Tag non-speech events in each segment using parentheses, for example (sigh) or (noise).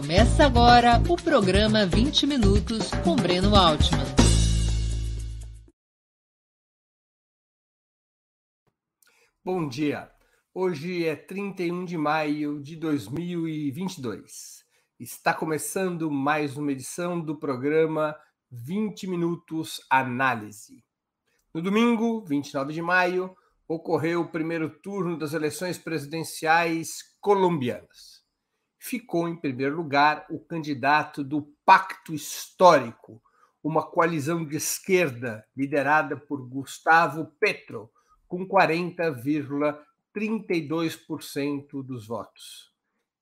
Começa agora o programa 20 Minutos com Breno Altman. Bom dia. Hoje é 31 de maio de 2022. Está começando mais uma edição do programa 20 Minutos Análise. No domingo, 29 de maio, ocorreu o primeiro turno das eleições presidenciais colombianas. Ficou em primeiro lugar o candidato do Pacto Histórico, uma coalizão de esquerda liderada por Gustavo Petro, com 40,32% dos votos.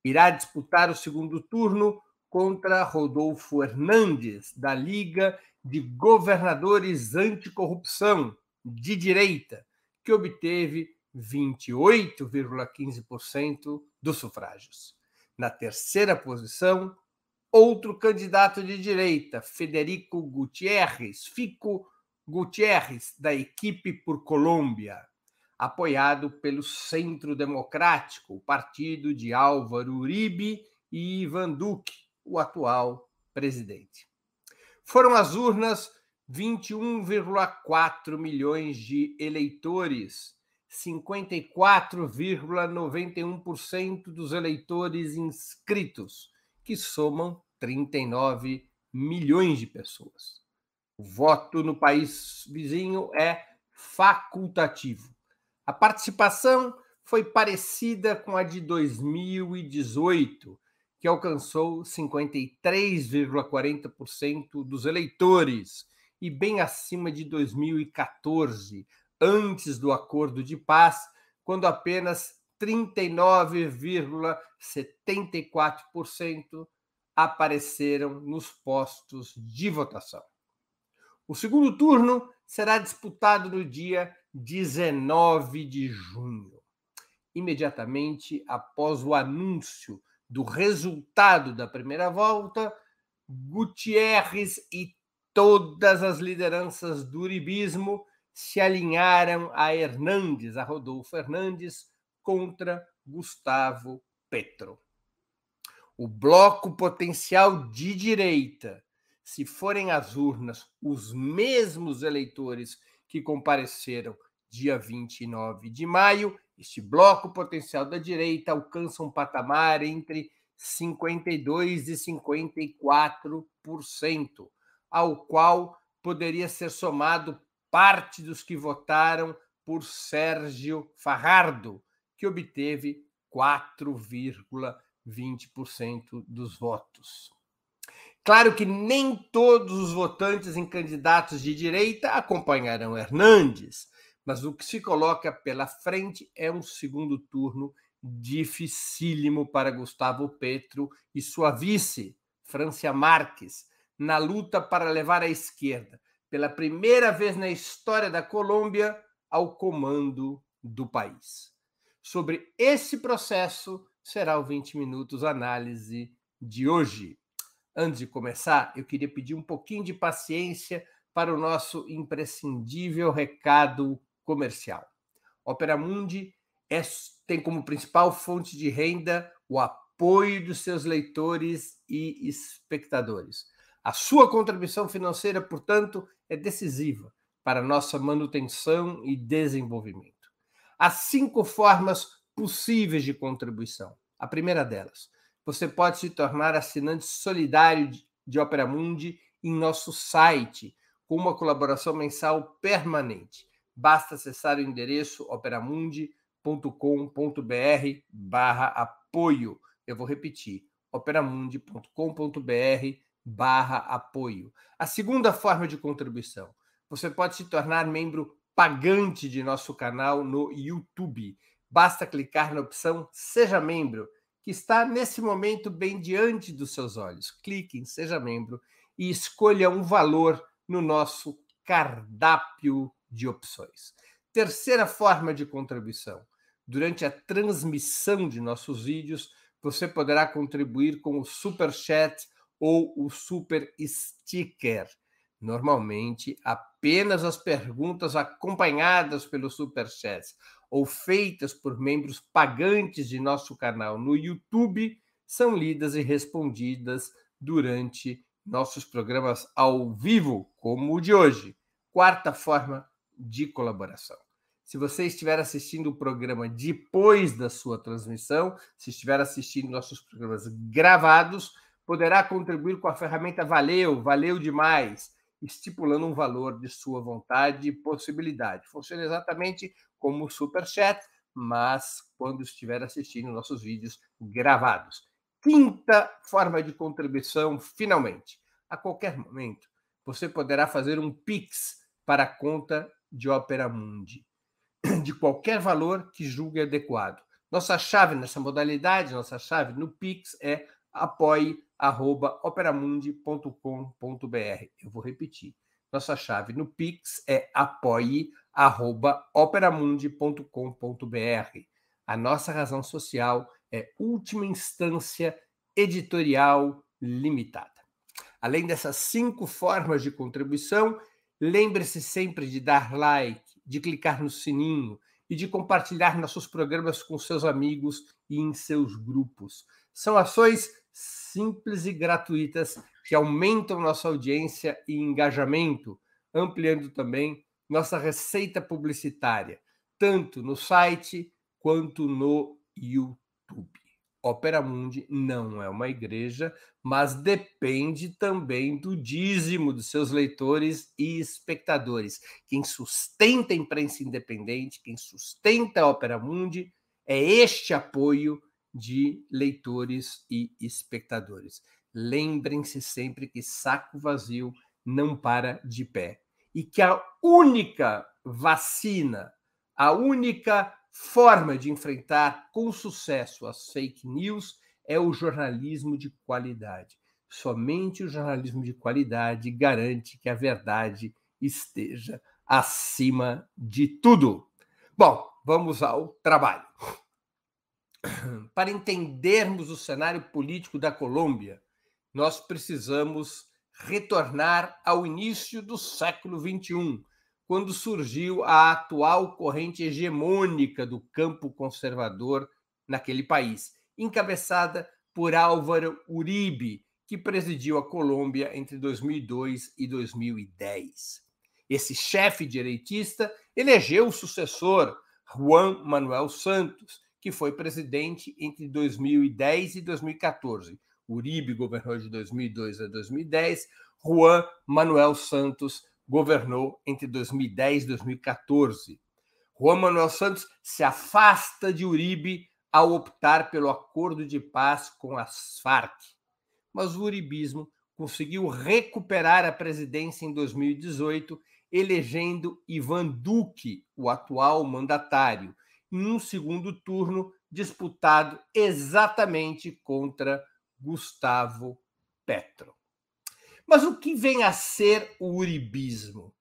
Irá disputar o segundo turno contra Rodolfo Hernandes, da Liga de Governadores Anticorrupção, de direita, que obteve 28,15% dos sufrágios. Na terceira posição, outro candidato de direita, Federico Gutierrez, Fico Gutierrez, da equipe por Colômbia, apoiado pelo Centro Democrático, o partido de Álvaro Uribe e Ivan Duque, o atual presidente. Foram às urnas 21,4 milhões de eleitores, 54,91% dos eleitores inscritos, que somam 39 milhões de pessoas. O voto no país vizinho é facultativo. A participação foi parecida com a de 2018, que alcançou 53,40% dos eleitores e bem acima de 2014, antes do acordo de paz, quando apenas 39,74% apareceram nos postos de votação. O segundo turno será disputado no dia 19 de junho, imediatamente após o anúncio do resultado da primeira volta, Gutierrez e todas as lideranças do uribismo se alinharam a Hernandes, a Rodolfo Hernandes, contra Gustavo Petro. O bloco potencial de direita, se forem às urnas os mesmos eleitores que compareceram dia 29 de maio, este bloco potencial da direita alcança um patamar entre 52% e 54%, ao qual poderia ser somado parte dos que votaram por Sérgio Farrardo, que obteve 4,20% dos votos. Claro que nem todos os votantes em candidatos de direita acompanharão Hernandes, mas o que se coloca pela frente é um segundo turno dificílimo para Gustavo Petro e sua vice, Francia Marques, na luta para levar a esquerda, pela primeira vez na história da Colômbia, ao comando do país. Sobre esse processo será o 20 Minutos Análise de hoje. Antes de começar, eu queria pedir um pouquinho de paciência para o nosso imprescindível recado comercial. Opera Mundi é, tem como principal fonte de renda o apoio dos seus leitores e espectadores. A sua contribuição financeira, portanto, é decisiva para nossa manutenção e desenvolvimento. Há cinco formas possíveis de contribuição. A primeira delas, você pode se tornar assinante solidário de Opera Mundi em nosso site, com uma colaboração mensal permanente basta acessar o endereço operamundi.com.br barra apoio. Eu vou repetir, operamundi.com.br barra apoio. A segunda forma de contribuição, você pode se tornar membro pagante de nosso canal no YouTube. Basta clicar na opção Seja Membro, que está nesse momento bem diante dos seus olhos. Clique em Seja Membro e escolha um valor no nosso cardápio de opções. Terceira forma de contribuição. Durante a transmissão de nossos vídeos, você poderá contribuir com o Super Chat ou o Super Sticker. Normalmente, apenas as perguntas acompanhadas pelo Super Chat ou feitas por membros pagantes de nosso canal no YouTube são lidas e respondidas durante nossos programas ao vivo, como o de hoje. Quarta forma de colaboração. Se você estiver assistindo o programa depois da sua transmissão, se estiver assistindo nossos programas gravados, poderá contribuir com a ferramenta Valeu, valeu demais, estipulando um valor de sua vontade e possibilidade. Funciona exatamente como o Super Chat, mas quando estiver assistindo nossos vídeos gravados. Quinta forma de contribuição, finalmente. A qualquer momento, você poderá fazer um Pix para a conta de Opera Mundi, de qualquer valor que julgue adequado. Nossa chave nessa modalidade, nossa chave no Pix é apoie.operamundi.com.br. Eu vou repetir. Nossa chave no Pix é apoie.operamundi.com.br. A nossa razão social é última instância editorial limitada. Além dessas cinco formas de contribuição, lembre-se sempre de dar like, de clicar no sininho e de compartilhar nossos programas com seus amigos e em seus grupos. São ações simples e gratuitas que aumentam nossa audiência e engajamento, ampliando também nossa receita publicitária, tanto no site quanto no YouTube. Opera Mundi não é uma igreja, mas depende também do dízimo dos seus leitores e espectadores. Quem sustenta a imprensa independente, quem sustenta a Opera Mundi, é este apoio de leitores e espectadores. Lembrem-se sempre que saco vazio não para de pé e que a única vacina, a única forma de enfrentar com sucesso as fake news é o jornalismo de qualidade. Somente o jornalismo de qualidade garante que a verdade esteja acima de tudo. Bom, vamos ao trabalho. (coughs) Para entendermos o cenário político da Colômbia, nós precisamos retornar ao início do século XXI, quando surgiu a atual corrente hegemônica do campo conservador naquele país, encabeçada por Álvaro Uribe, que presidiu a Colômbia entre 2002 e 2010. Esse chefe direitista elegeu o sucessor, Juan Manuel Santos, que foi presidente entre 2010 e 2014. Uribe governou de 2002 a 2010, Juan Manuel Santos governou entre 2010 e 2014. Juan Manuel Santos se afasta de Uribe ao optar pelo acordo de paz com as Farc. Mas o uribismo conseguiu recuperar a presidência em 2018, elegendo Ivan Duque, o atual mandatário, em um segundo turno disputado exatamente contra Gustavo Petro. Mas o que vem a ser o uribismo?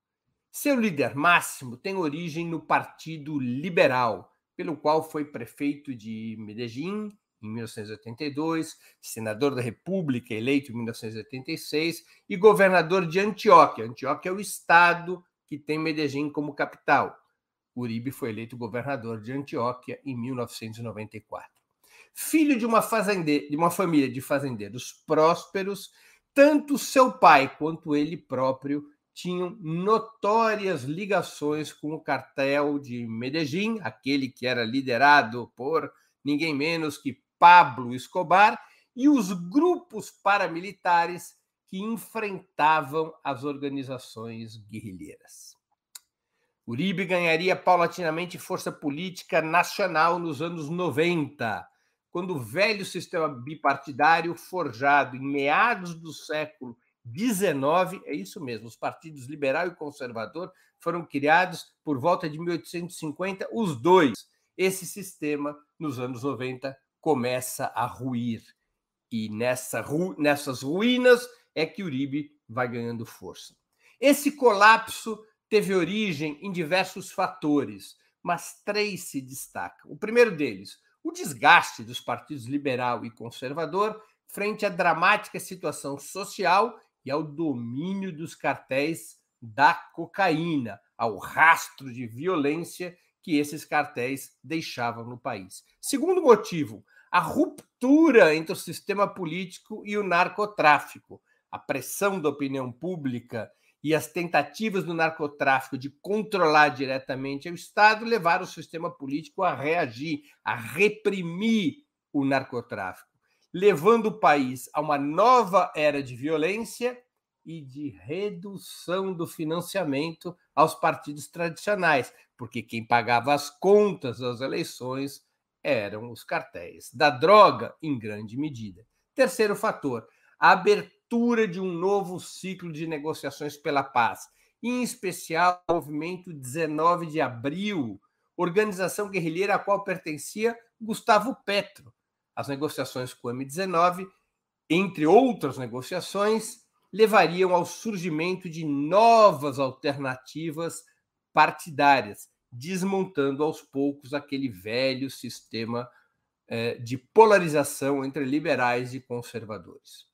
Seu líder máximo tem origem no Partido Liberal, pelo qual foi prefeito de Medellín em 1982, senador da República eleito em 1986 e governador de Antioquia. Antioquia é o estado que tem Medellín como capital. Uribe foi eleito governador de Antioquia em 1994. Filho de uma, fazende... de uma família de fazendeiros prósperos, tanto seu pai quanto ele próprio tinham notórias ligações com o cartel de Medellín, aquele que era liderado por ninguém menos que Pablo Escobar, e os grupos paramilitares que enfrentavam as organizações guerrilheiras. Uribe ganharia paulatinamente força política nacional nos anos 90, quando o velho sistema bipartidário forjado em meados do século XIX, é isso mesmo, os partidos liberal e conservador foram criados por volta de 1850, os dois. Esse sistema, nos anos 90, começa a ruir. E nessa, nessas ruínas é que Uribe vai ganhando força. Esse colapso teve origem em diversos fatores, mas três se destacam. O primeiro deles, o desgaste dos partidos liberal e conservador frente à dramática situação social e ao domínio dos cartéis da cocaína, ao rastro de violência que esses cartéis deixavam no país. Segundo motivo, a ruptura entre o sistema político e o narcotráfico, a pressão da opinião pública e as tentativas do narcotráfico de controlar diretamente o Estado levaram o sistema político a reagir, a reprimir o narcotráfico, levando o país a uma nova era de violência e de redução do financiamento aos partidos tradicionais, porque quem pagava as contas das eleições eram os cartéis da droga, em grande medida. Terceiro fator, a abertura de um novo ciclo de negociações pela paz, em especial o movimento 19 de abril, organização guerrilheira a qual pertencia Gustavo Petro. As negociações com o M19, entre outras negociações, levariam ao surgimento de novas alternativas partidárias, desmontando aos poucos aquele velho sistema eh, de polarização entre liberais e conservadores.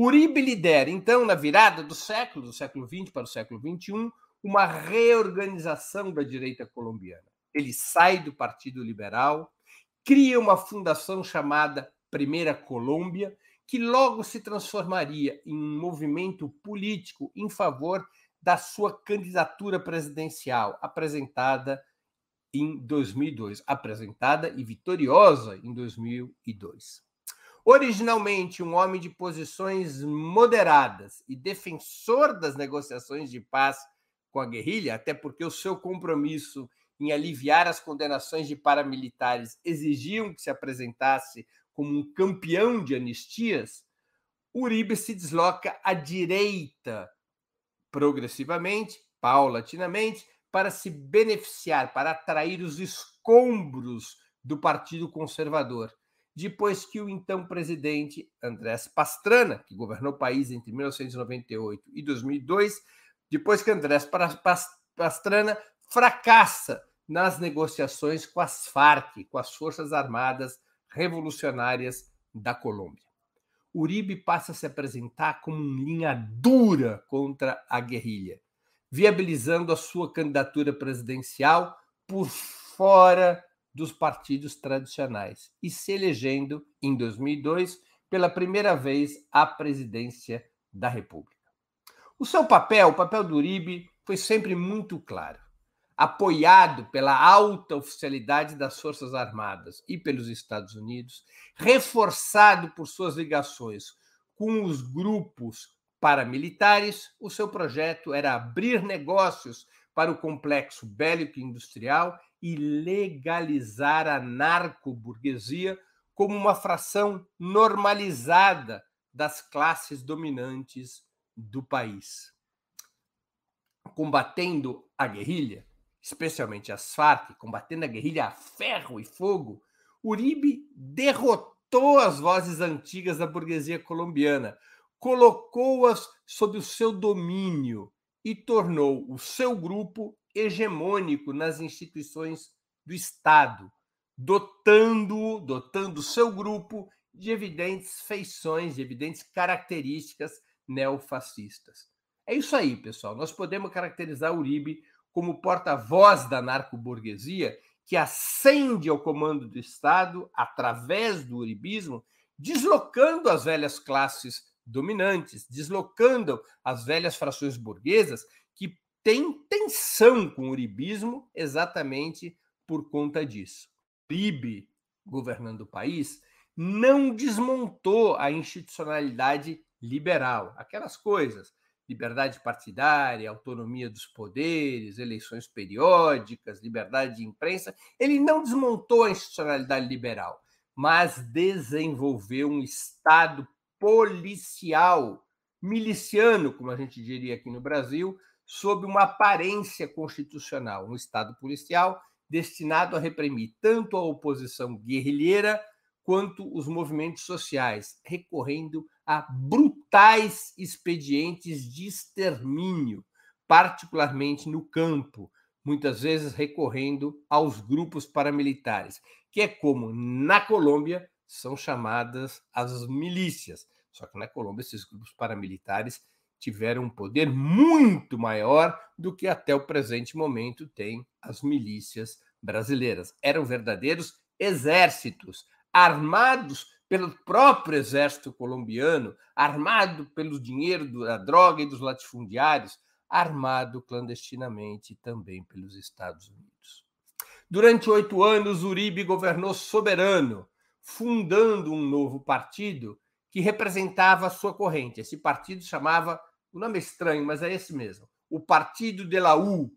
Uribe lidera, então, na virada do século, do século XX para o século XXI, uma reorganização da direita colombiana. Ele sai do Partido Liberal, cria uma fundação chamada Primeira Colômbia, que logo se transformaria em um movimento político em favor da sua candidatura presidencial, apresentada em 2002, apresentada e vitoriosa em 2002. Originalmente um homem de posições moderadas e defensor das negociações de paz com a guerrilha, até porque o seu compromisso em aliviar as condenações de paramilitares exigiam que se apresentasse como um campeão de anistias, Uribe se desloca à direita progressivamente, paulatinamente, para se beneficiar, para atrair os escombros do Partido Conservador, depois que o então presidente Andrés Pastrana, que governou o país entre 1998 e 2002, depois que Andrés Pastrana fracassa nas negociações com as Farc, com as Forças Armadas Revolucionárias da Colômbia. Uribe passa a se apresentar como uma linha dura contra a guerrilha viabilizando a sua candidatura presidencial por fora dos partidos tradicionais e se elegendo, em 2002, pela primeira vez à presidência da República. O seu papel, o papel do Uribe, foi sempre muito claro. Apoiado pela alta oficialidade das Forças Armadas e pelos Estados Unidos, reforçado por suas ligações com os grupos paramilitares, o seu projeto era abrir negócios para o complexo bélico industrial e legalizar a narco-burguesia como uma fração normalizada das classes dominantes do país. Combatendo a guerrilha, especialmente as Farc, combatendo a guerrilha a ferro e fogo, Uribe derrotou as vozes antigas da burguesia colombiana, colocou-as sob o seu domínio e tornou o seu grupo hegemônico nas instituições do Estado, dotando, dotando seu grupo de evidentes feições, de evidentes características neofascistas. É isso aí, pessoal. Nós podemos caracterizar Uribe como porta-voz da narco-burguesia que ascende ao comando do Estado através do uribismo, deslocando as velhas classes dominantes, deslocando as velhas frações burguesas que têm tensão com o uribismo exatamente por conta disso. Uribe, governando o país, não desmontou a institucionalidade liberal, aquelas coisas, liberdade partidária, autonomia dos poderes, eleições periódicas, liberdade de imprensa, ele não desmontou a institucionalidade liberal, mas desenvolveu um Estado policial, miliciano, como a gente diria aqui no Brasil, sob uma aparência constitucional, um Estado policial destinado a reprimir tanto a oposição guerrilheira quanto os movimentos sociais, recorrendo a brutais expedientes de extermínio, particularmente no campo, muitas vezes recorrendo aos grupos paramilitares, que é como na Colômbia são chamadas as milícias. Só que na Colômbia, esses grupos paramilitares tiveram um poder muito maior do que até o presente momento têm as milícias brasileiras. Eram verdadeiros exércitos armados pelo próprio exército colombiano, armado pelo dinheiro da droga e dos latifundiários, armado clandestinamente também pelos Estados Unidos. Durante oito anos, Uribe governou soberano, fundando um novo partido que representava a sua corrente. Esse partido chamava, o nome é estranho, mas é esse mesmo, o Partido de la U,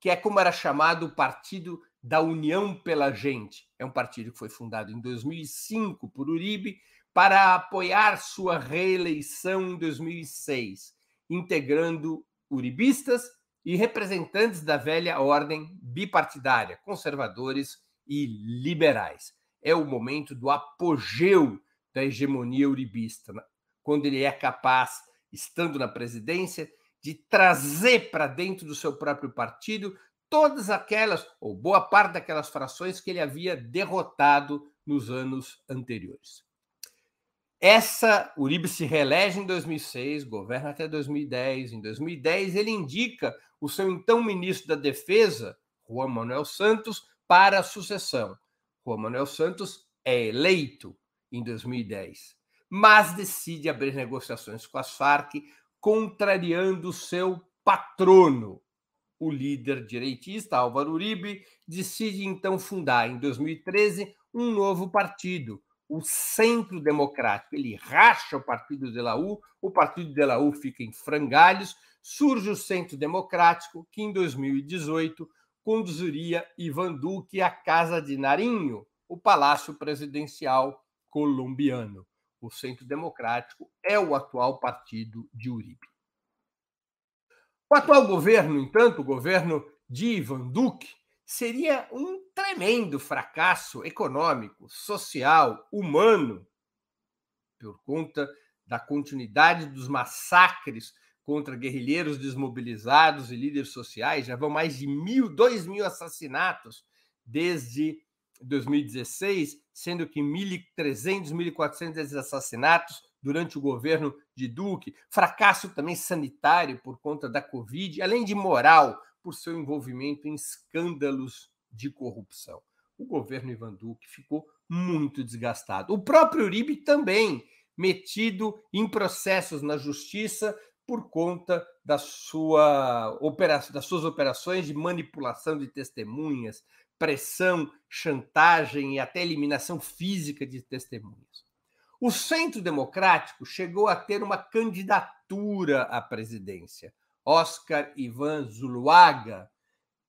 que é como era chamado o Partido da União pela Gente. É um partido que foi fundado em 2005 por Uribe para apoiar sua reeleição em 2006, integrando uribistas e representantes da velha ordem bipartidária, conservadores e liberais. É o momento do apogeu da hegemonia uribista, né? quando ele é capaz, estando na presidência, de trazer para dentro do seu próprio partido todas aquelas, ou boa parte daquelas frações que ele havia derrotado nos anos anteriores. Essa, Uribe se reelege em 2006, governa até 2010. Em 2010, ele indica o seu então ministro da Defesa, Juan Manuel Santos, para a sucessão. Juan Manuel Santos é eleito em 2010, mas decide abrir negociações com as Farc, contrariando seu patrono, o líder direitista Álvaro Uribe decide então fundar em 2013 um novo partido, o Centro Democrático. Ele racha o Partido de la U, o Partido de la U fica em frangalhos, surge o Centro Democrático, que em 2018 conduziria Ivan Duque à Casa de Narinho, o Palácio Presidencial colombiano. O Centro Democrático é o atual partido de Uribe. O atual governo, no entanto, o governo de Ivan Duque, seria um tremendo fracasso econômico, social, humano, por conta da continuidade dos massacres contra guerrilheiros desmobilizados e líderes sociais. Já vão mais de mil, dois mil assassinatos desde 2016, sendo que 1.300, 1.400 desses assassinatos durante o governo de Duque, fracasso também sanitário por conta da Covid, além de moral por seu envolvimento em escândalos de corrupção. O governo Ivan Duque ficou muito desgastado. O próprio Uribe também metido em processos na justiça por conta da sua das suas operações de manipulação de testemunhas, pressão, chantagem e até eliminação física de testemunhas. O Centro Democrático chegou a ter uma candidatura à presidência. Oscar Ivan Zuluaga,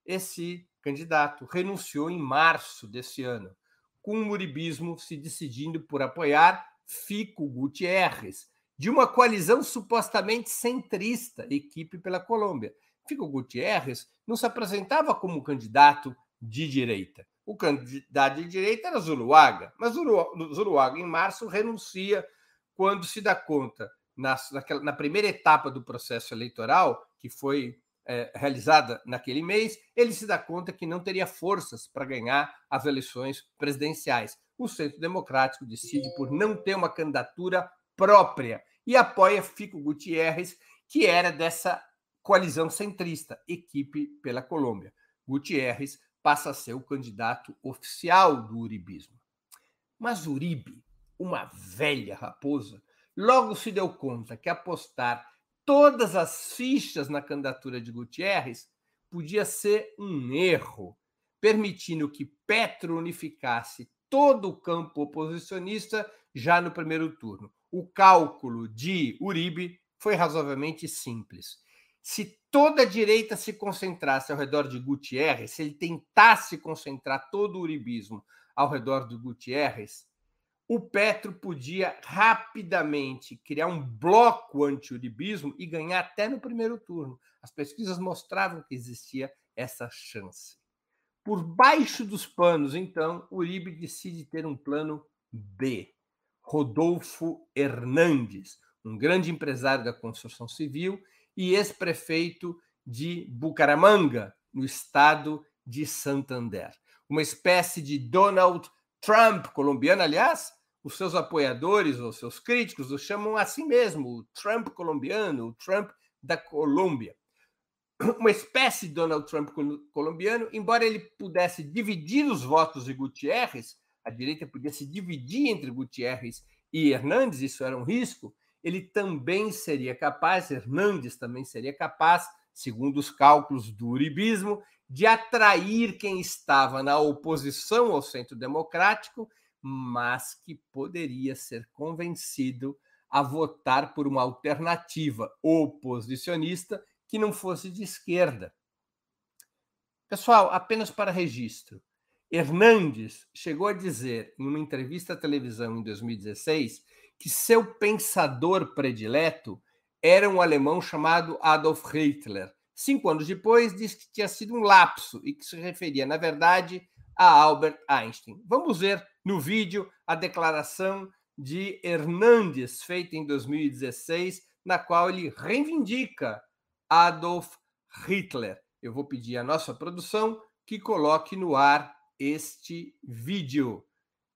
esse candidato, renunciou em março desse ano, com o Muribismo se decidindo por apoiar Fico Gutierrez, de uma coalizão supostamente centrista, equipe pela Colômbia. Fico Gutierrez não se apresentava como candidato de direita. O candidato de direita era Zuluaga, mas Zuluaga, em março, renuncia quando se dá conta, na, naquela, na primeira etapa do processo eleitoral, que foi é, realizada naquele mês, ele se dá conta que não teria forças para ganhar as eleições presidenciais. O Centro Democrático decide por não ter uma candidatura própria e apoia Fico Gutierrez, que era dessa coalizão centrista, equipe pela Colômbia. Gutierrez passa a ser o candidato oficial do uribismo. Mas Uribe, uma velha raposa, logo se deu conta que apostar todas as fichas na candidatura de Gutierrez podia ser um erro, permitindo que Petro unificasse todo o campo oposicionista já no primeiro turno. O cálculo de Uribe foi razoavelmente simples. Se toda a direita se concentrasse ao redor de Gutierrez, se ele tentasse concentrar todo o uribismo ao redor de Gutierrez, o Petro podia rapidamente criar um bloco anti-uribismo e ganhar até no primeiro turno. As pesquisas mostravam que existia essa chance. Por baixo dos panos, então, Uribe decide ter um plano B. Rodolfo Hernandes, um grande empresário da construção civil e ex-prefeito de Bucaramanga, no estado de Santander. Uma espécie de Donald Trump colombiano, aliás, os seus apoiadores ou seus críticos o chamam assim mesmo, o Trump colombiano, o Trump da Colômbia. Uma espécie de Donald Trump colombiano, embora ele pudesse dividir os votos de Gutierrez, a direita podia se dividir entre Gutierrez e Hernandes, isso era um risco, ele também seria capaz, Hernandes também seria capaz, segundo os cálculos do uribismo, de atrair quem estava na oposição ao centro democrático, mas que poderia ser convencido a votar por uma alternativa oposicionista que não fosse de esquerda. Pessoal, apenas para registro, Hernandes chegou a dizer em uma entrevista à televisão em 2016 que seu pensador predileto era um alemão chamado Adolf Hitler. Cinco anos depois, disse que tinha sido um lapso e que se referia, na verdade, a Albert Einstein. Vamos ver no vídeo a declaração de Hernandes, feita em 2016, na qual ele reivindica Adolf Hitler. Eu vou pedir à nossa produção que coloque no ar este vídeo.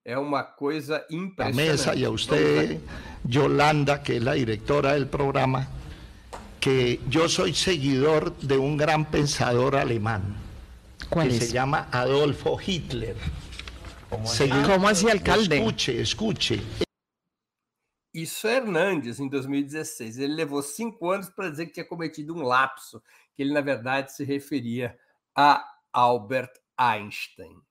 É uma coisa impressionante. A mesa y a usted, Yolanda, que es la directora del programa, que yo soy seguidor de un gran pensador alemán que es? se llama Adolfo Hitler. ¿Cómo, ¿Cómo así, alcalde? Escuche, escuche. Isso é Hernandes, em 2016. Ele levou cinco anos para dizer que tinha cometido um lapso, que ele, na verdade, se referia a Albert Einstein.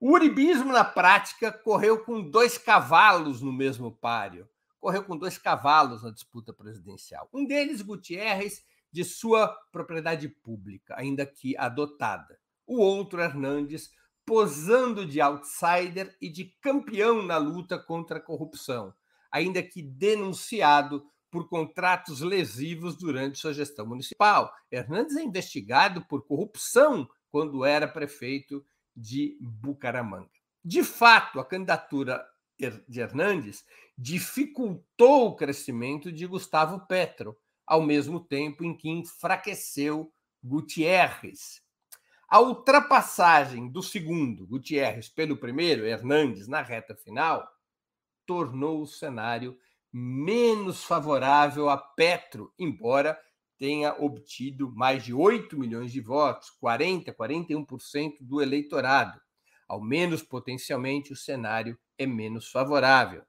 O uribismo, na prática, correu com dois cavalos no mesmo páreo. Correu com dois cavalos na disputa presidencial. Um deles, Gutierrez, de sua propriedade pública, ainda que adotada. O outro, Hernandes, posando de outsider e de campeão na luta contra a corrupção, ainda que denunciado por contratos lesivos durante sua gestão municipal. Hernandes é investigado por corrupção quando era prefeito de Bucaramanga. De fato, a candidatura de Hernandes dificultou o crescimento de Gustavo Petro, ao mesmo tempo em que enfraqueceu Gutierrez. A ultrapassagem do segundo, Gutierrez, pelo primeiro, Hernandes, na reta final, tornou o cenário menos favorável a Petro, embora tenha obtido mais de 8 milhões de votos, 40, 41% do eleitorado. Ao menos potencialmente o cenário é menos favorável.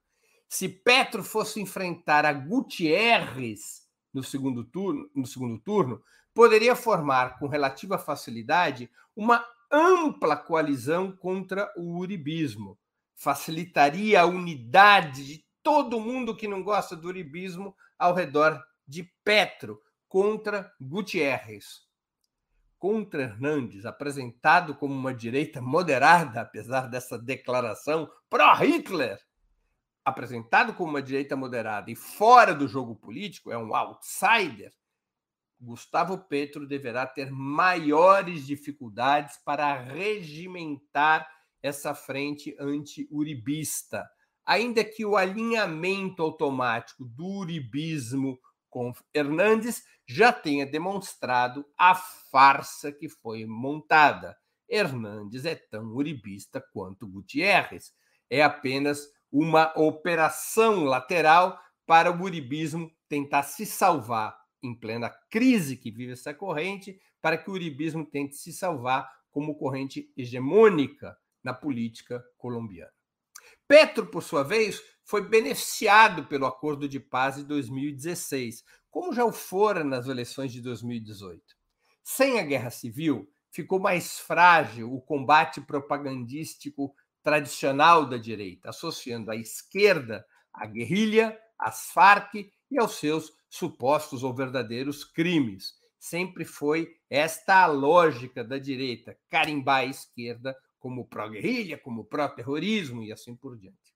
Se Petro fosse enfrentar a Gutierrez no segundo turno, no segundo turno, poderia formar com relativa facilidade uma ampla coalizão contra o uribismo. Facilitaria a unidade de todo mundo que não gosta do uribismo ao redor de Petro, contra Gutierrez. Contra Hernandes, apresentado como uma direita moderada, apesar dessa declaração pró-Hitler, apresentado como uma direita moderada e fora do jogo político, é um outsider, Gustavo Petro deverá ter maiores dificuldades para regimentar essa frente anti-uribista, ainda que o alinhamento automático do uribismo com Hernandes já tenha demonstrado a farsa que foi montada. Hernandes é tão uribista quanto Gutierrez. É apenas uma operação lateral para o uribismo tentar se salvar em plena crise que vive essa corrente, para que o uribismo tente se salvar como corrente hegemônica na política colombiana. Petro, por sua vez, foi beneficiado pelo acordo de paz de 2016, como já o fora nas eleições de 2018. Sem a guerra civil, ficou mais frágil o combate propagandístico tradicional da direita, associando a esquerda à guerrilha, às Farc e aos seus supostos ou verdadeiros crimes. Sempre foi esta a lógica da direita, carimbar a esquerda como pró-guerrilha, como pró-terrorismo e assim por diante.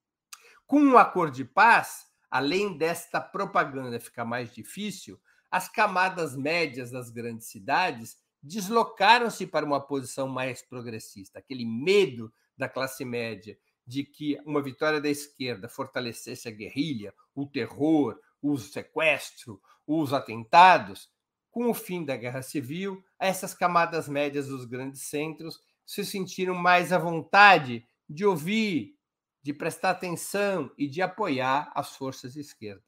Com um acordo de paz, além desta propaganda ficar mais difícil, as camadas médias das grandes cidades deslocaram-se para uma posição mais progressista. Aquele medo da classe média de que uma vitória da esquerda fortalecesse a guerrilha, o terror, o sequestro, os atentados. Com o fim da guerra civil, essas camadas médias dos grandes centros se sentiram mais à vontade de ouvir de prestar atenção e de apoiar as forças de esquerda.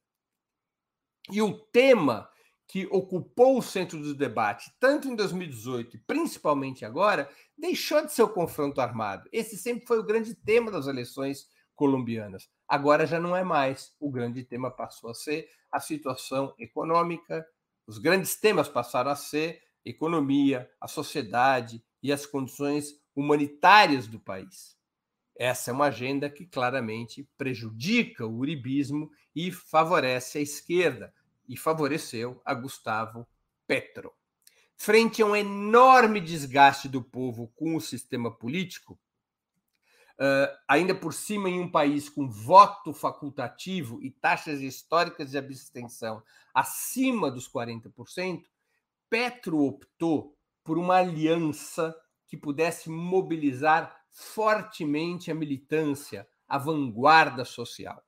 E o tema que ocupou o centro do debate, tanto em 2018 e principalmente agora, deixou de ser o confronto armado. Esse sempre foi o grande tema das eleições colombianas. Agora já não é mais. O grande tema passou a ser a situação econômica, os grandes temas passaram a ser economia, a sociedade e as condições humanitárias do país. Essa é uma agenda que claramente prejudica o uribismo e favorece a esquerda, e favoreceu a Gustavo Petro. Frente a um enorme desgaste do povo com o sistema político, Uh, ainda por cima em um país com voto facultativo e taxas históricas de abstenção acima dos 40%, Petro optou por uma aliança que pudesse mobilizar fortemente a militância, a vanguarda social.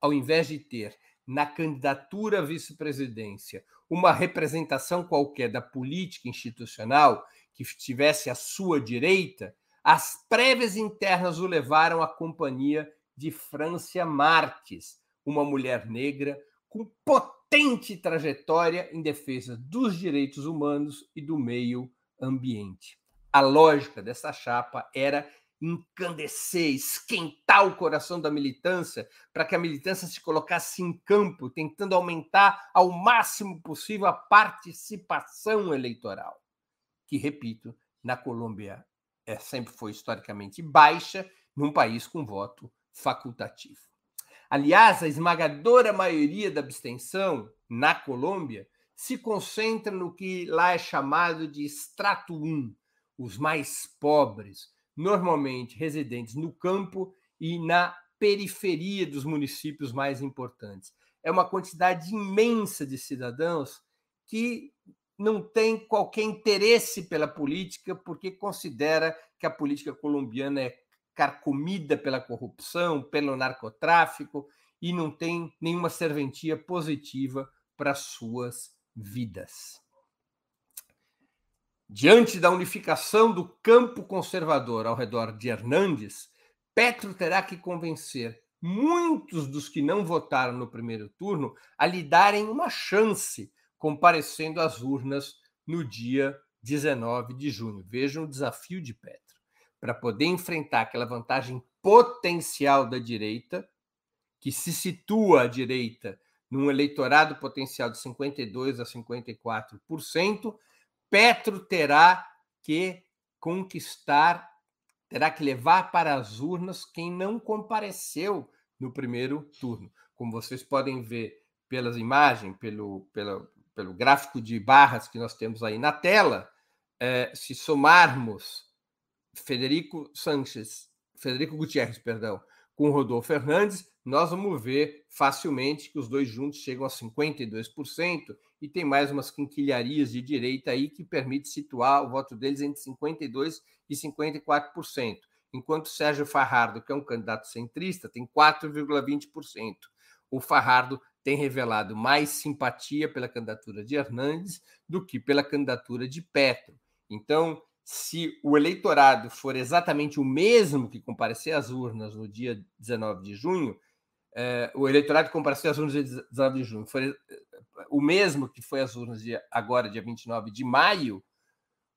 Ao invés de ter na candidatura à vice-presidência uma representação qualquer da política institucional que estivesse à sua direita, as prévias internas o levaram à companhia de Francia Marques, uma mulher negra com potente trajetória em defesa dos direitos humanos e do meio ambiente. A lógica dessa chapa era encandecer, esquentar o coração da militância, para que a militância se colocasse em campo, tentando aumentar ao máximo possível a participação eleitoral, que, repito, na Colômbia é, sempre foi historicamente baixa num país com voto facultativo. Aliás, a esmagadora maioria da abstenção na Colômbia se concentra no que lá é chamado de extrato 1, os mais pobres, normalmente residentes no campo e na periferia dos municípios mais importantes. É uma quantidade imensa de cidadãos que não tem qualquer interesse pela política, porque considera que a política colombiana é carcomida pela corrupção, pelo narcotráfico e não tem nenhuma serventia positiva para suas vidas. Diante da unificação do campo conservador ao redor de Hernandes, Petro terá que convencer muitos dos que não votaram no primeiro turno a lhe darem uma chance comparecendo às urnas no dia 19 de junho. Vejam o desafio de Petro. Para poder enfrentar aquela vantagem potencial da direita, que se situa à direita num eleitorado potencial de 52 a 54%, Petro terá que conquistar, terá que levar para as urnas quem não compareceu no primeiro turno. Como vocês podem ver pelas imagens, pelo, pela, pelo gráfico de barras que nós temos aí na tela, é, se somarmos Federico Sanches, Federico Gutierrez, perdão, com Rodolfo Fernandes, nós vamos ver facilmente que os dois juntos chegam a 52% e tem mais umas quinquilharias de direita aí que permite situar o voto deles entre 52% e 54%, enquanto Sérgio Farrardo, que é um candidato centrista, tem 4,20%. O Farrardo tem revelado mais simpatia pela candidatura de Hernandes do que pela candidatura de Petro. Então, se o eleitorado for exatamente o mesmo que comparecer às urnas no dia 19 de junho, é, o eleitorado compareceu às urnas dia 19 de junho for eh, o mesmo que foi às urnas de, agora, dia 29 de maio,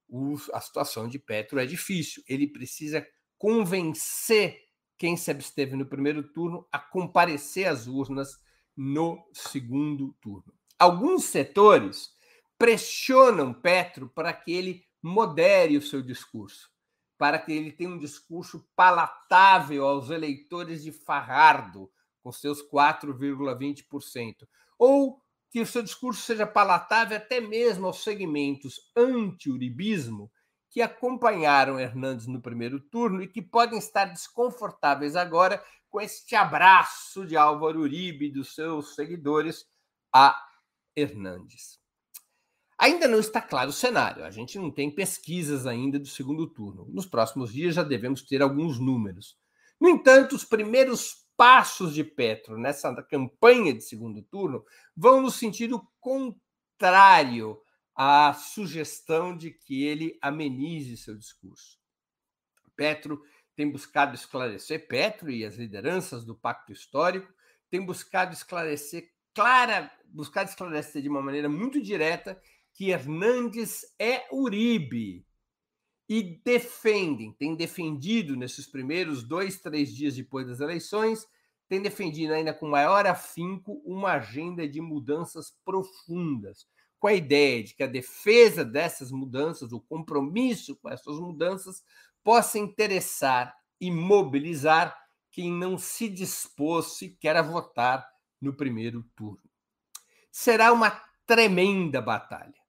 o, a situação de Petro é difícil. Ele precisa convencer quem se absteve no primeiro turno a comparecer às urnas no segundo turno. Alguns setores pressionam Petro para que ele modere o seu discurso, para que ele tenha um discurso palatável aos eleitores de Farrardo, com seus 4,20%, ou que o seu discurso seja palatável até mesmo aos segmentos anti-uribismo que acompanharam Hernandes no primeiro turno e que podem estar desconfortáveis agora com este abraço de Álvaro Uribe e dos seus seguidores a Hernandes. Ainda não está claro o cenário, a gente não tem pesquisas ainda do segundo turno. Nos próximos dias já devemos ter alguns números. No entanto, os primeiros passos de Petro nessa campanha de segundo turno vão no sentido contrário à sugestão de que ele amenize seu discurso. Petro tem buscado esclarecer, Petro e as lideranças do Pacto Histórico têm buscado esclarecer clara, buscar esclarecer de uma maneira muito direta que Hernandes é Uribe e defendem, têm defendido nesses primeiros dois, três dias depois das eleições, têm defendido ainda com maior afinco uma agenda de mudanças profundas, com a ideia de que a defesa dessas mudanças, o compromisso com essas mudanças, possa interessar e mobilizar quem não se dispôs sequer a votar no primeiro turno. Será uma tremenda batalha.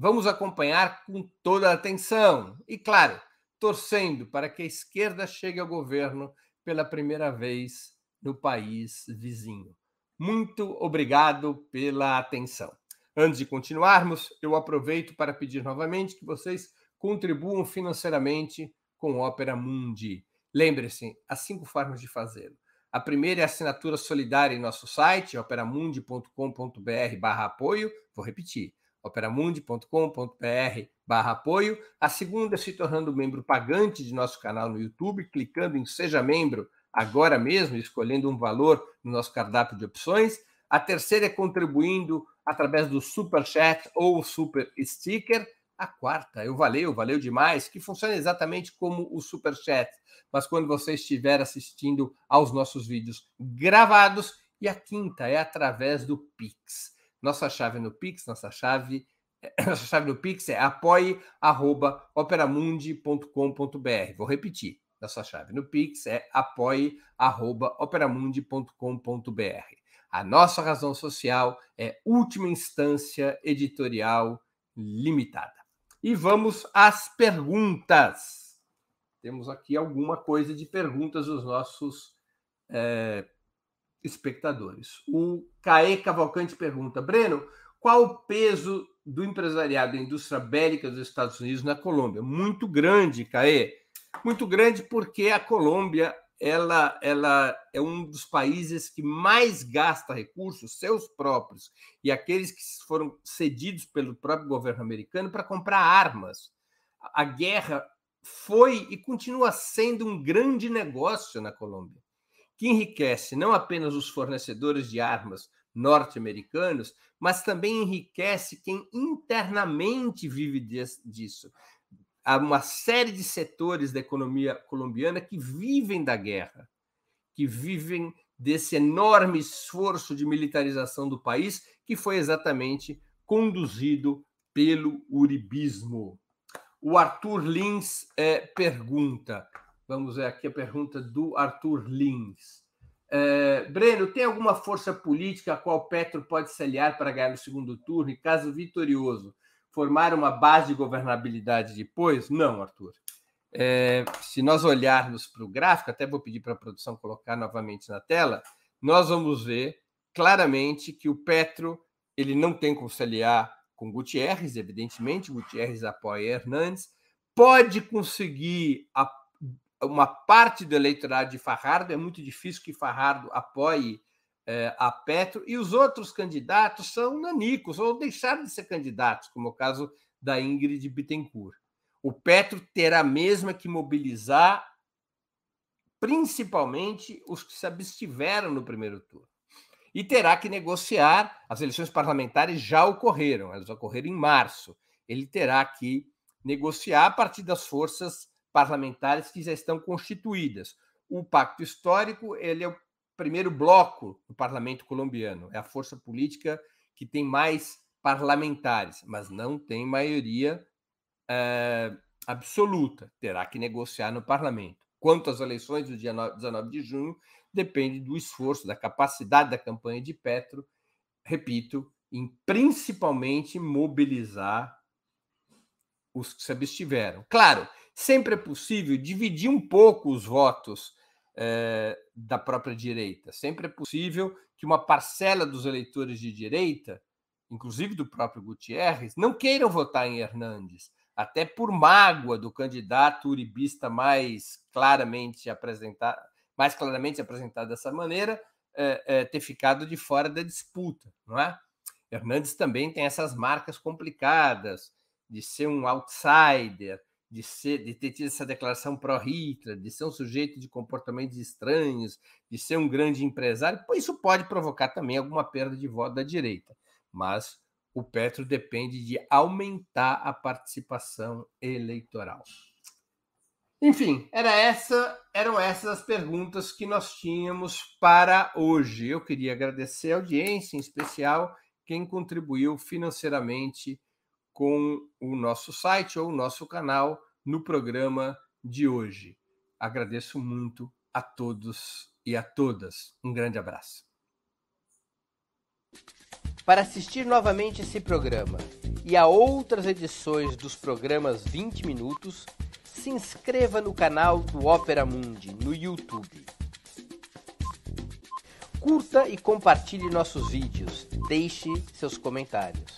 Vamos acompanhar com toda a atenção e, claro, torcendo para que a esquerda chegue ao governo pela primeira vez no país vizinho. Muito obrigado pela atenção. Antes de continuarmos, eu aproveito para pedir novamente que vocês contribuam financeiramente com o Opera Mundi. Lembre-se, há cinco formas de fazê-lo. A primeira é a assinatura solidária em nosso site, operamundi.com.br barra apoio. Vou repetir, operamundi.com.br barra apoio. A segunda é se tornando membro pagante de nosso canal no YouTube, clicando em Seja Membro agora mesmo, escolhendo um valor no nosso cardápio de opções. A terceira é contribuindo através do Super Chat ou Super Sticker. A quarta o Valeu, valeu demais, que funciona exatamente como o Super Chat, mas quando você estiver assistindo aos nossos vídeos gravados. E a quinta é através do Pix. Nossa chave no Pix, nossa chave, (clears throat) nossa chave no Pix é apoie@operamundi.com.br. Vou repetir. Nossa chave no Pix é apoie@operamundi.com.br. A nossa razão social é última instância editorial limitada. E vamos às perguntas. Temos aqui alguma coisa de perguntas dos nossos é, espectadores. O Caê Cavalcante pergunta: Breno, qual o peso do empresariado da indústria bélica dos Estados Unidos na Colômbia? Muito grande, Caê. Muito grande porque a Colômbia ela, ela é um dos países que mais gasta recursos, seus próprios, e aqueles que foram cedidos pelo próprio governo americano para comprar armas. A guerra foi e continua sendo um grande negócio na Colômbia, que enriquece não apenas os fornecedores de armas norte-americanos, mas também enriquece quem internamente vive disso há uma série de setores da economia colombiana que vivem da guerra, que vivem desse enorme esforço de militarização do país, que foi exatamente conduzido pelo uribismo. O Arthur Lins é, pergunta, vamos ver aqui a pergunta do Arthur Lins. É, Breno, tem alguma força política a qual Petro pode se aliar para ganhar no segundo turno e, caso vitorioso, formar uma base de governabilidade depois? Não, Arthur. É, se nós olharmos para o gráfico, até vou pedir para a produção colocar novamente na tela, nós vamos ver claramente que o Petro ele não tem como se aliar com Gutierrez, evidentemente, Gutierrez apoia Hernandes, pode conseguir a, uma parte do eleitorado de Farrardo, é muito difícil que Farrardo apoie é, a Petro, e os outros candidatos são nanicos, ou deixaram de ser candidatos, como é o caso da Ingrid Bittencourt. O Petro terá mesmo que mobilizar principalmente os que se abstiveram no primeiro turno. E terá que negociar, as eleições parlamentares já ocorreram, elas ocorreram em março. Ele terá que negociar a partir das forças parlamentares que já estão constituídas. O pacto histórico ele é o primeiro bloco no parlamento colombiano. É a força política que tem mais parlamentares, mas não tem maioria é, absoluta. Terá que negociar no parlamento. Quanto às eleições do dia 19 de junho, depende do esforço, da capacidade da campanha de Petro, repito, em principalmente mobilizar os que se abstiveram. Claro, sempre é possível dividir um pouco os votos é, da própria direita. Sempre é possível que uma parcela dos eleitores de direita, inclusive do próprio Gutierrez, não queiram votar em Hernandes, até por mágoa do candidato uribista mais claramente apresentado, mais claramente apresentado dessa maneira, é, é, ter ficado de fora da disputa, não é? Hernandes também tem essas marcas complicadas de ser um outsider, de, ser, de ter tido essa declaração pró-Hitler, de ser um sujeito de comportamentos estranhos, de ser um grande empresário, isso pode provocar também alguma perda de voto da direita. Mas o Petro depende de aumentar a participação eleitoral. Enfim, era essa, eram essas as perguntas que nós tínhamos para hoje. Eu queria agradecer a audiência, em especial quem contribuiu financeiramente com o nosso site ou o nosso canal no programa de hoje. Agradeço muito a todos e a todas. Um grande abraço. Para assistir novamente esse programa e a outras edições dos programas 20 Minutos, se inscreva no canal do Opera Mundi no YouTube. Curta e compartilhe nossos vídeos. Deixe seus comentários.